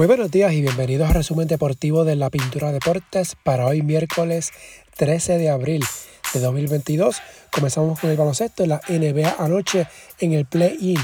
Muy buenos días y bienvenidos al resumen deportivo de la Pintura Deportes para hoy miércoles 13 de abril de 2022. Comenzamos con el baloncesto en la NBA anoche en el play-in.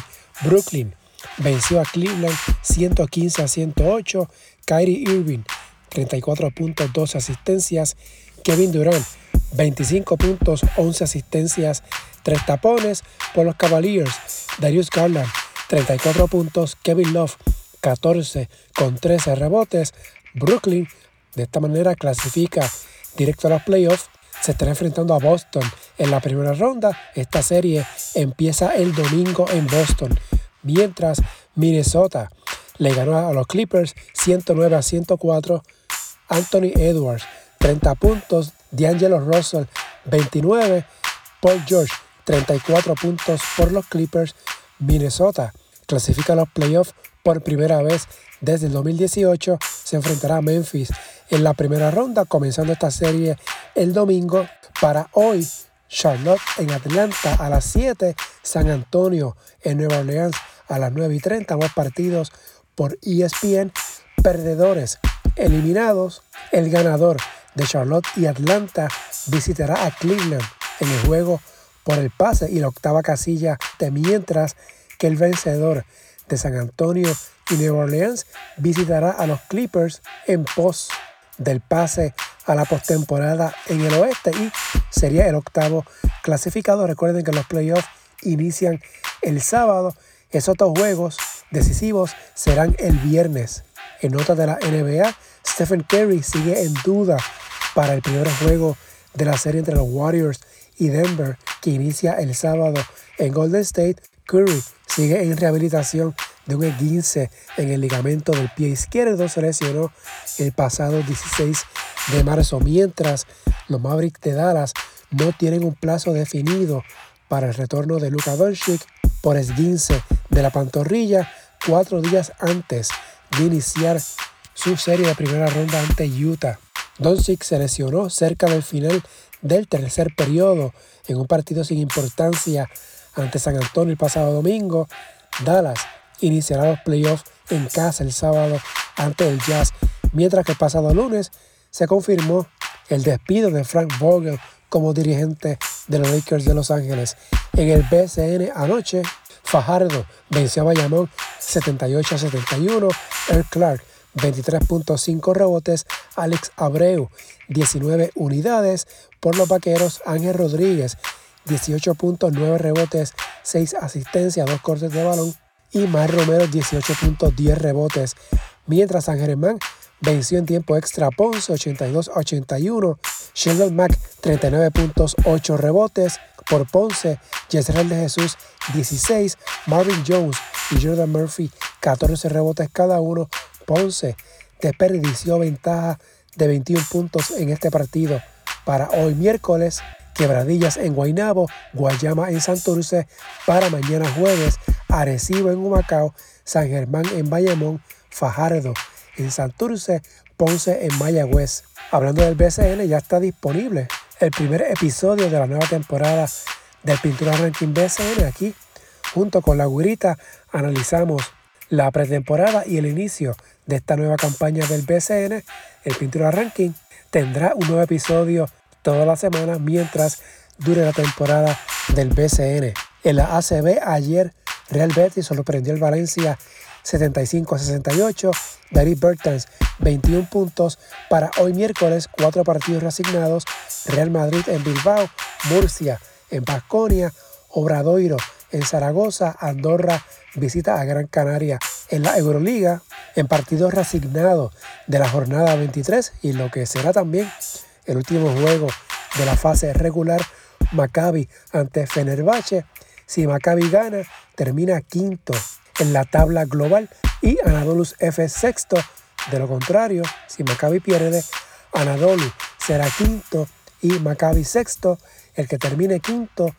Brooklyn venció a Cleveland 115 a 108. Kyrie Irving 34 puntos, 12 asistencias. Kevin Durant 25 puntos, 11 asistencias, 3 tapones por los Cavaliers. Darius Garland 34 puntos. Kevin Love 14 con 13 rebotes. Brooklyn de esta manera clasifica directo a los playoffs. Se estará enfrentando a Boston en la primera ronda. Esta serie empieza el domingo en Boston. Mientras Minnesota le ganó a los Clippers 109 a 104. Anthony Edwards 30 puntos. D'Angelo Russell 29. Paul George 34 puntos por los Clippers. Minnesota clasifica a los playoffs por primera vez desde el 2018. Se enfrentará a Memphis en la primera ronda, comenzando esta serie el domingo. Para hoy, Charlotte en Atlanta a las 7, San Antonio en Nueva Orleans a las 9 y 30, ambos partidos por ESPN. Perdedores eliminados. El ganador de Charlotte y Atlanta visitará a Cleveland en el juego por el pase y la octava casilla de mientras que el vencedor de San Antonio y Nueva Orleans visitará a los Clippers en pos del pase a la postemporada en el oeste y sería el octavo clasificado. Recuerden que los playoffs inician el sábado. Esos dos juegos decisivos serán el viernes. En nota de la NBA, Stephen Curry sigue en duda para el primer juego de la serie entre los Warriors y Denver que inicia el sábado en Golden State. Curry sigue en rehabilitación de un esguince en el ligamento del pie izquierdo. Se lesionó el pasado 16 de marzo, mientras los Mavericks de Dallas no tienen un plazo definido para el retorno de Luka Doncic por esguince de la pantorrilla cuatro días antes de iniciar su serie de primera ronda ante Utah. Doncic se lesionó cerca del final del tercer periodo en un partido sin importancia ante San Antonio el pasado domingo. Dallas iniciará los playoffs en casa el sábado ante el Jazz, mientras que el pasado lunes se confirmó el despido de Frank Vogel como dirigente de los Lakers de Los Ángeles. En el BCN anoche, Fajardo venció a Bayamón 78 a 71, Earl Clark 23.5 rebotes, Alex Abreu 19 unidades, por los vaqueros Ángel Rodríguez 18.9 rebotes, 6 asistencias, 2 cortes de balón y Mar Romero 18.10 rebotes, mientras San Germán venció en tiempo extra Ponce 82 81, Sheldon Mack 39.8 rebotes por Ponce, Jezreel de Jesús 16, Marvin Jones y Jordan Murphy 14 rebotes cada uno, Ponce desperdició ventaja de 21 puntos en este partido. Para hoy miércoles, Quebradillas en Guaynabo, Guayama en Santurce, para mañana jueves, Arecibo en Humacao, San Germán en Bayamón, Fajardo en Santurce, Ponce en Mayagüez. Hablando del BCN, ya está disponible el primer episodio de la nueva temporada del Pintura Ranking BCN. Aquí, junto con la gurita, analizamos la pretemporada y el inicio de esta nueva campaña del BCN. El Pintura Ranking tendrá un nuevo episodio toda la semana mientras dure la temporada del BCN. En la ACB ayer Real Betis sorprendió el Valencia 75 a 68. David Bertans 21 puntos. Para hoy miércoles, cuatro partidos reasignados. Real Madrid en Bilbao, Murcia en Basconia, Obradoiro en Zaragoza, Andorra visita a Gran Canaria en la Euroliga en partidos reasignados de la jornada 23 y lo que será también el último juego de la fase regular, Maccabi ante Fenerbahce. Si Maccabi gana, termina quinto en la tabla global y Anadolu F sexto. De lo contrario, si Maccabi pierde, Anadolu será quinto y Maccabi sexto. El que termine quinto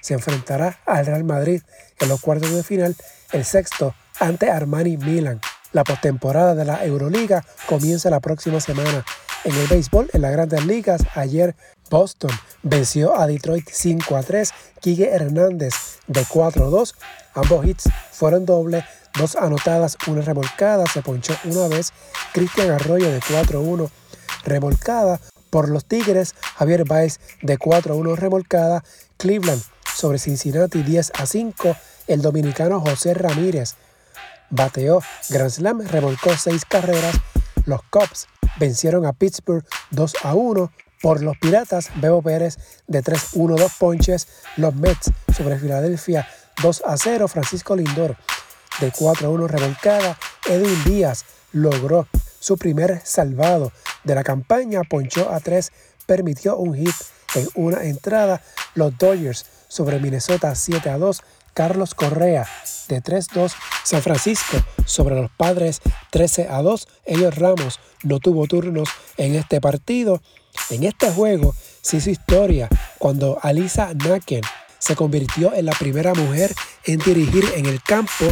se enfrentará al Real Madrid en los cuartos de final, el sexto ante Armani Milan. La postemporada de la Euroliga comienza la próxima semana En el béisbol, en las grandes ligas, ayer Boston venció a Detroit 5 a 3. Quique Hernández de 4 a 2. Ambos hits fueron doble, dos anotadas, una remolcada. Se ponchó una vez. Cristian Arroyo de 4 a 1 remolcada. Por los Tigres, Javier Baez de 4 a 1 remolcada. Cleveland sobre Cincinnati 10 a 5. El dominicano José Ramírez bateó Grand Slam, remolcó 6 carreras. Los Cubs vencieron a Pittsburgh 2 a 1. Por los Piratas, Bebo Pérez de 3-1, 2 ponches. Los Mets sobre Filadelfia 2 a 0. Francisco Lindor de 4 a 1 revolcada. Edwin Díaz logró su primer salvado de la campaña. Ponchó a 3, permitió un hit en una entrada. Los Dodgers sobre Minnesota 7 a 2. Carlos Correa de 3-2. San Francisco sobre los Padres 13 a 2. Ellos Ramos no tuvo turnos en este partido. En este juego se hizo historia cuando Alisa Naken se convirtió en la primera mujer en dirigir en el campo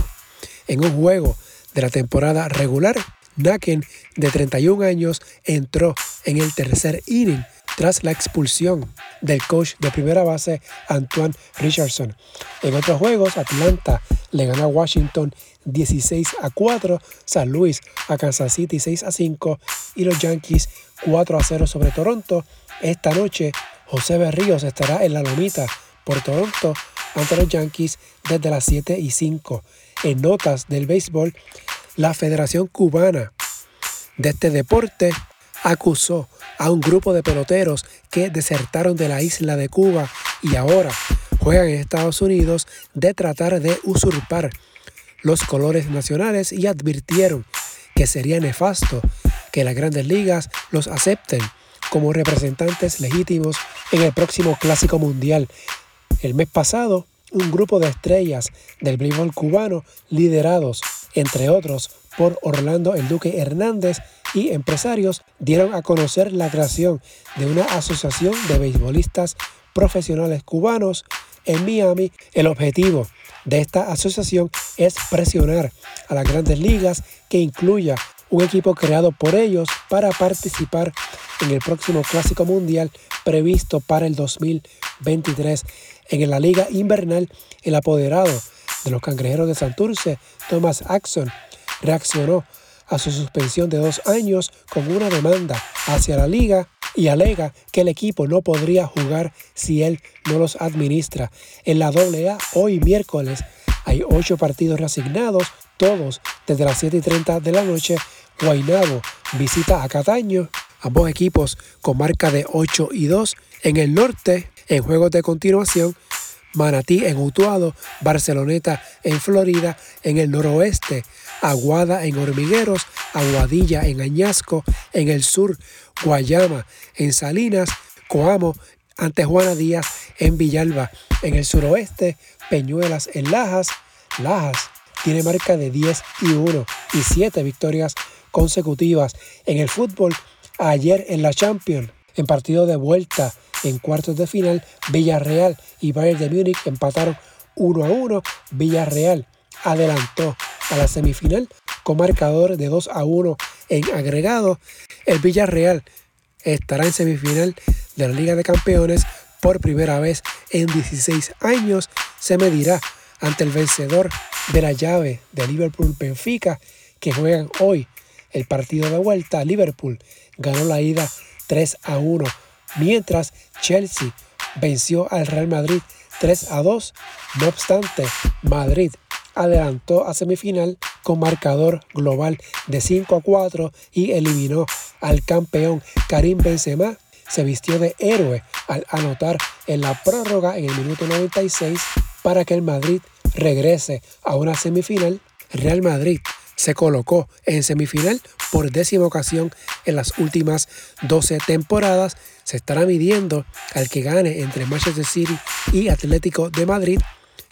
en un juego de la temporada regular. Naken, de 31 años, entró en el tercer inning tras la expulsión del coach de primera base Antoine Richardson. En otros juegos, Atlanta le ganó a Washington 16 a 4, San Luis a Kansas City 6 a 5 y los Yankees 4 a 0 sobre Toronto. Esta noche, José Berríos estará en la lomita por Toronto ante los Yankees desde las 7 y 5. En notas del béisbol, la Federación Cubana de este deporte acusó a un grupo de peloteros que desertaron de la isla de Cuba y ahora juegan en Estados Unidos de tratar de usurpar los colores nacionales y advirtieron que sería nefasto que las grandes ligas los acepten como representantes legítimos en el próximo Clásico Mundial. El mes pasado, un grupo de estrellas del béisbol cubano, liderados, entre otros, por Orlando El Duque Hernández y empresarios, dieron a conocer la creación de una asociación de beisbolistas profesionales cubanos en Miami. El objetivo de esta asociación es presionar a las grandes ligas que incluya un equipo creado por ellos para participar en el próximo Clásico Mundial previsto para el 2023. En la Liga Invernal, el apoderado de los Cangrejeros de Santurce, Thomas Axon, reaccionó a su suspensión de dos años con una demanda hacia la liga y alega que el equipo no podría jugar si él no los administra. En la AA, hoy miércoles, hay ocho partidos reasignados, todos desde las 7 y 30 de la noche. Guaynabo visita a Cataño, ambos equipos con marca de 8 y 2. En el norte, en juegos de continuación, Manatí en Utuado, Barceloneta en Florida, en el noroeste, Aguada en Hormigueros, Aguadilla en Añasco, en el sur, Guayama en Salinas, Coamo ante Juana Díaz en Villalba, en el suroeste, Peñuelas en Lajas, Lajas tiene marca de 10 y 1 y 7 victorias consecutivas en el fútbol. Ayer en la Champions, en partido de vuelta en cuartos de final, Villarreal y Bayern de Múnich empataron 1 a 1. Villarreal adelantó a la semifinal con marcador de 2 a 1 en agregado. El Villarreal estará en semifinal de la Liga de Campeones por primera vez en 16 años. Se medirá ante el vencedor de la llave de Liverpool Benfica que juegan hoy el partido de vuelta. Liverpool ganó la ida 3 a 1 mientras Chelsea venció al Real Madrid 3 a 2. No obstante, Madrid adelantó a semifinal con marcador global de 5 a 4 y eliminó al campeón Karim Benzema. Se vistió de héroe al anotar en la prórroga en el minuto 96 para que el Madrid regrese a una semifinal. Real Madrid se colocó en semifinal por décima ocasión en las últimas 12 temporadas. Se estará midiendo al que gane entre Manchester City y Atlético de Madrid,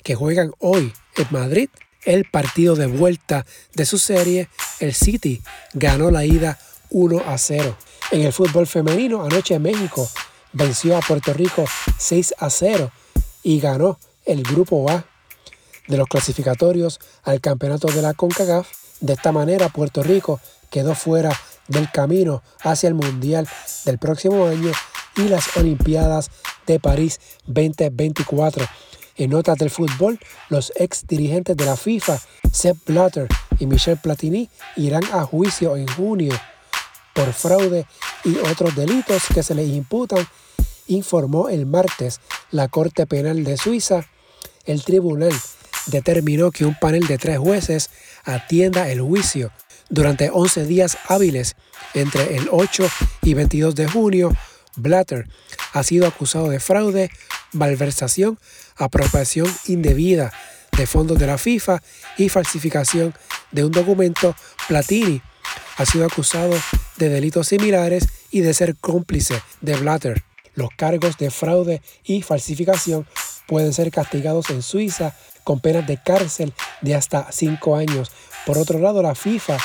que juegan hoy en Madrid el partido de vuelta de su serie. El City ganó la ida 1 a 0. En el fútbol femenino, anoche México venció a Puerto Rico 6 a 0 y ganó el grupo A de los clasificatorios al campeonato de la CONCACAF. De esta manera, Puerto Rico quedó fuera del camino hacia el Mundial del próximo año y las Olimpiadas de París 2024. En notas del fútbol, los ex dirigentes de la FIFA, Sepp Blatter y Michel Platini, irán a juicio en junio por fraude y otros delitos que se les imputan, informó el martes la Corte Penal de Suiza. El tribunal determinó que un panel de tres jueces atienda el juicio durante 11 días hábiles entre el 8 y 22 de junio. Blatter ha sido acusado de fraude, malversación, apropiación indebida de fondos de la FIFA y falsificación de un documento. Platini ha sido acusado de delitos similares y de ser cómplice de Blatter. Los cargos de fraude y falsificación pueden ser castigados en Suiza con penas de cárcel de hasta cinco años. Por otro lado, la FIFA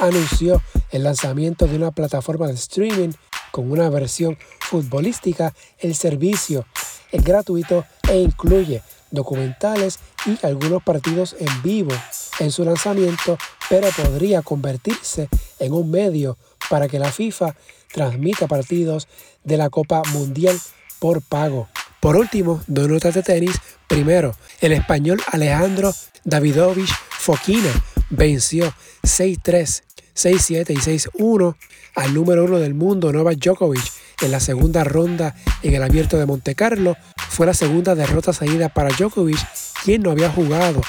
anunció el lanzamiento de una plataforma de streaming con una versión futbolística. El servicio es gratuito e incluye documentales y algunos partidos en vivo en su lanzamiento, pero podría convertirse en un medio para que la FIFA transmita partidos de la Copa Mundial por pago. Por último, dos notas de tenis. Primero, el español Alejandro Davidovich Fokina venció 6-3, 6-7 y 6-1 al número uno del mundo Novak Djokovic en la segunda ronda en el Abierto de Monte Carlo. Fue la segunda derrota seguida para Djokovic, quien no había jugado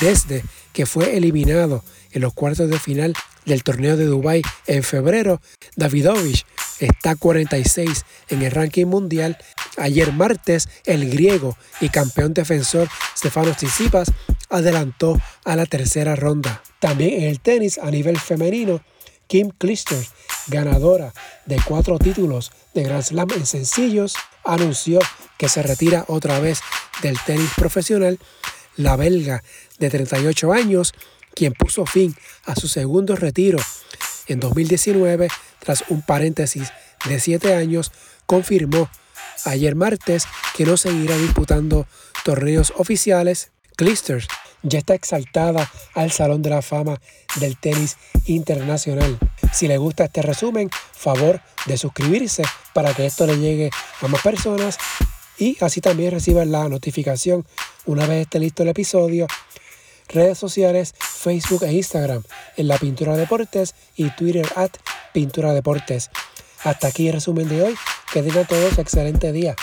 desde que fue eliminado en los cuartos de final del torneo de Dubái en febrero. Davidovich está 46 en el ranking mundial. Ayer martes, el griego y campeón defensor Stefanos Tsitsipas adelantó a la tercera ronda. También en el tenis a nivel femenino, Kim Clijsters, ganadora de cuatro títulos de Grand Slam en sencillos, anunció que se retira otra vez del tenis profesional. La belga de 38 años, quien puso fin a su segundo retiro en 2019 tras un paréntesis de 7 años, confirmó ayer martes que no seguirá disputando torneos oficiales. Clisters ya está exaltada al Salón de la Fama del Tenis Internacional. Si le gusta este resumen, favor de suscribirse para que esto le llegue a más personas y así también reciban la notificación una vez esté listo el episodio. Redes sociales, Facebook e Instagram en la Pintura Deportes y Twitter at Pintura Deportes. Hasta aquí el resumen de hoy. Que tengan todos excelente día.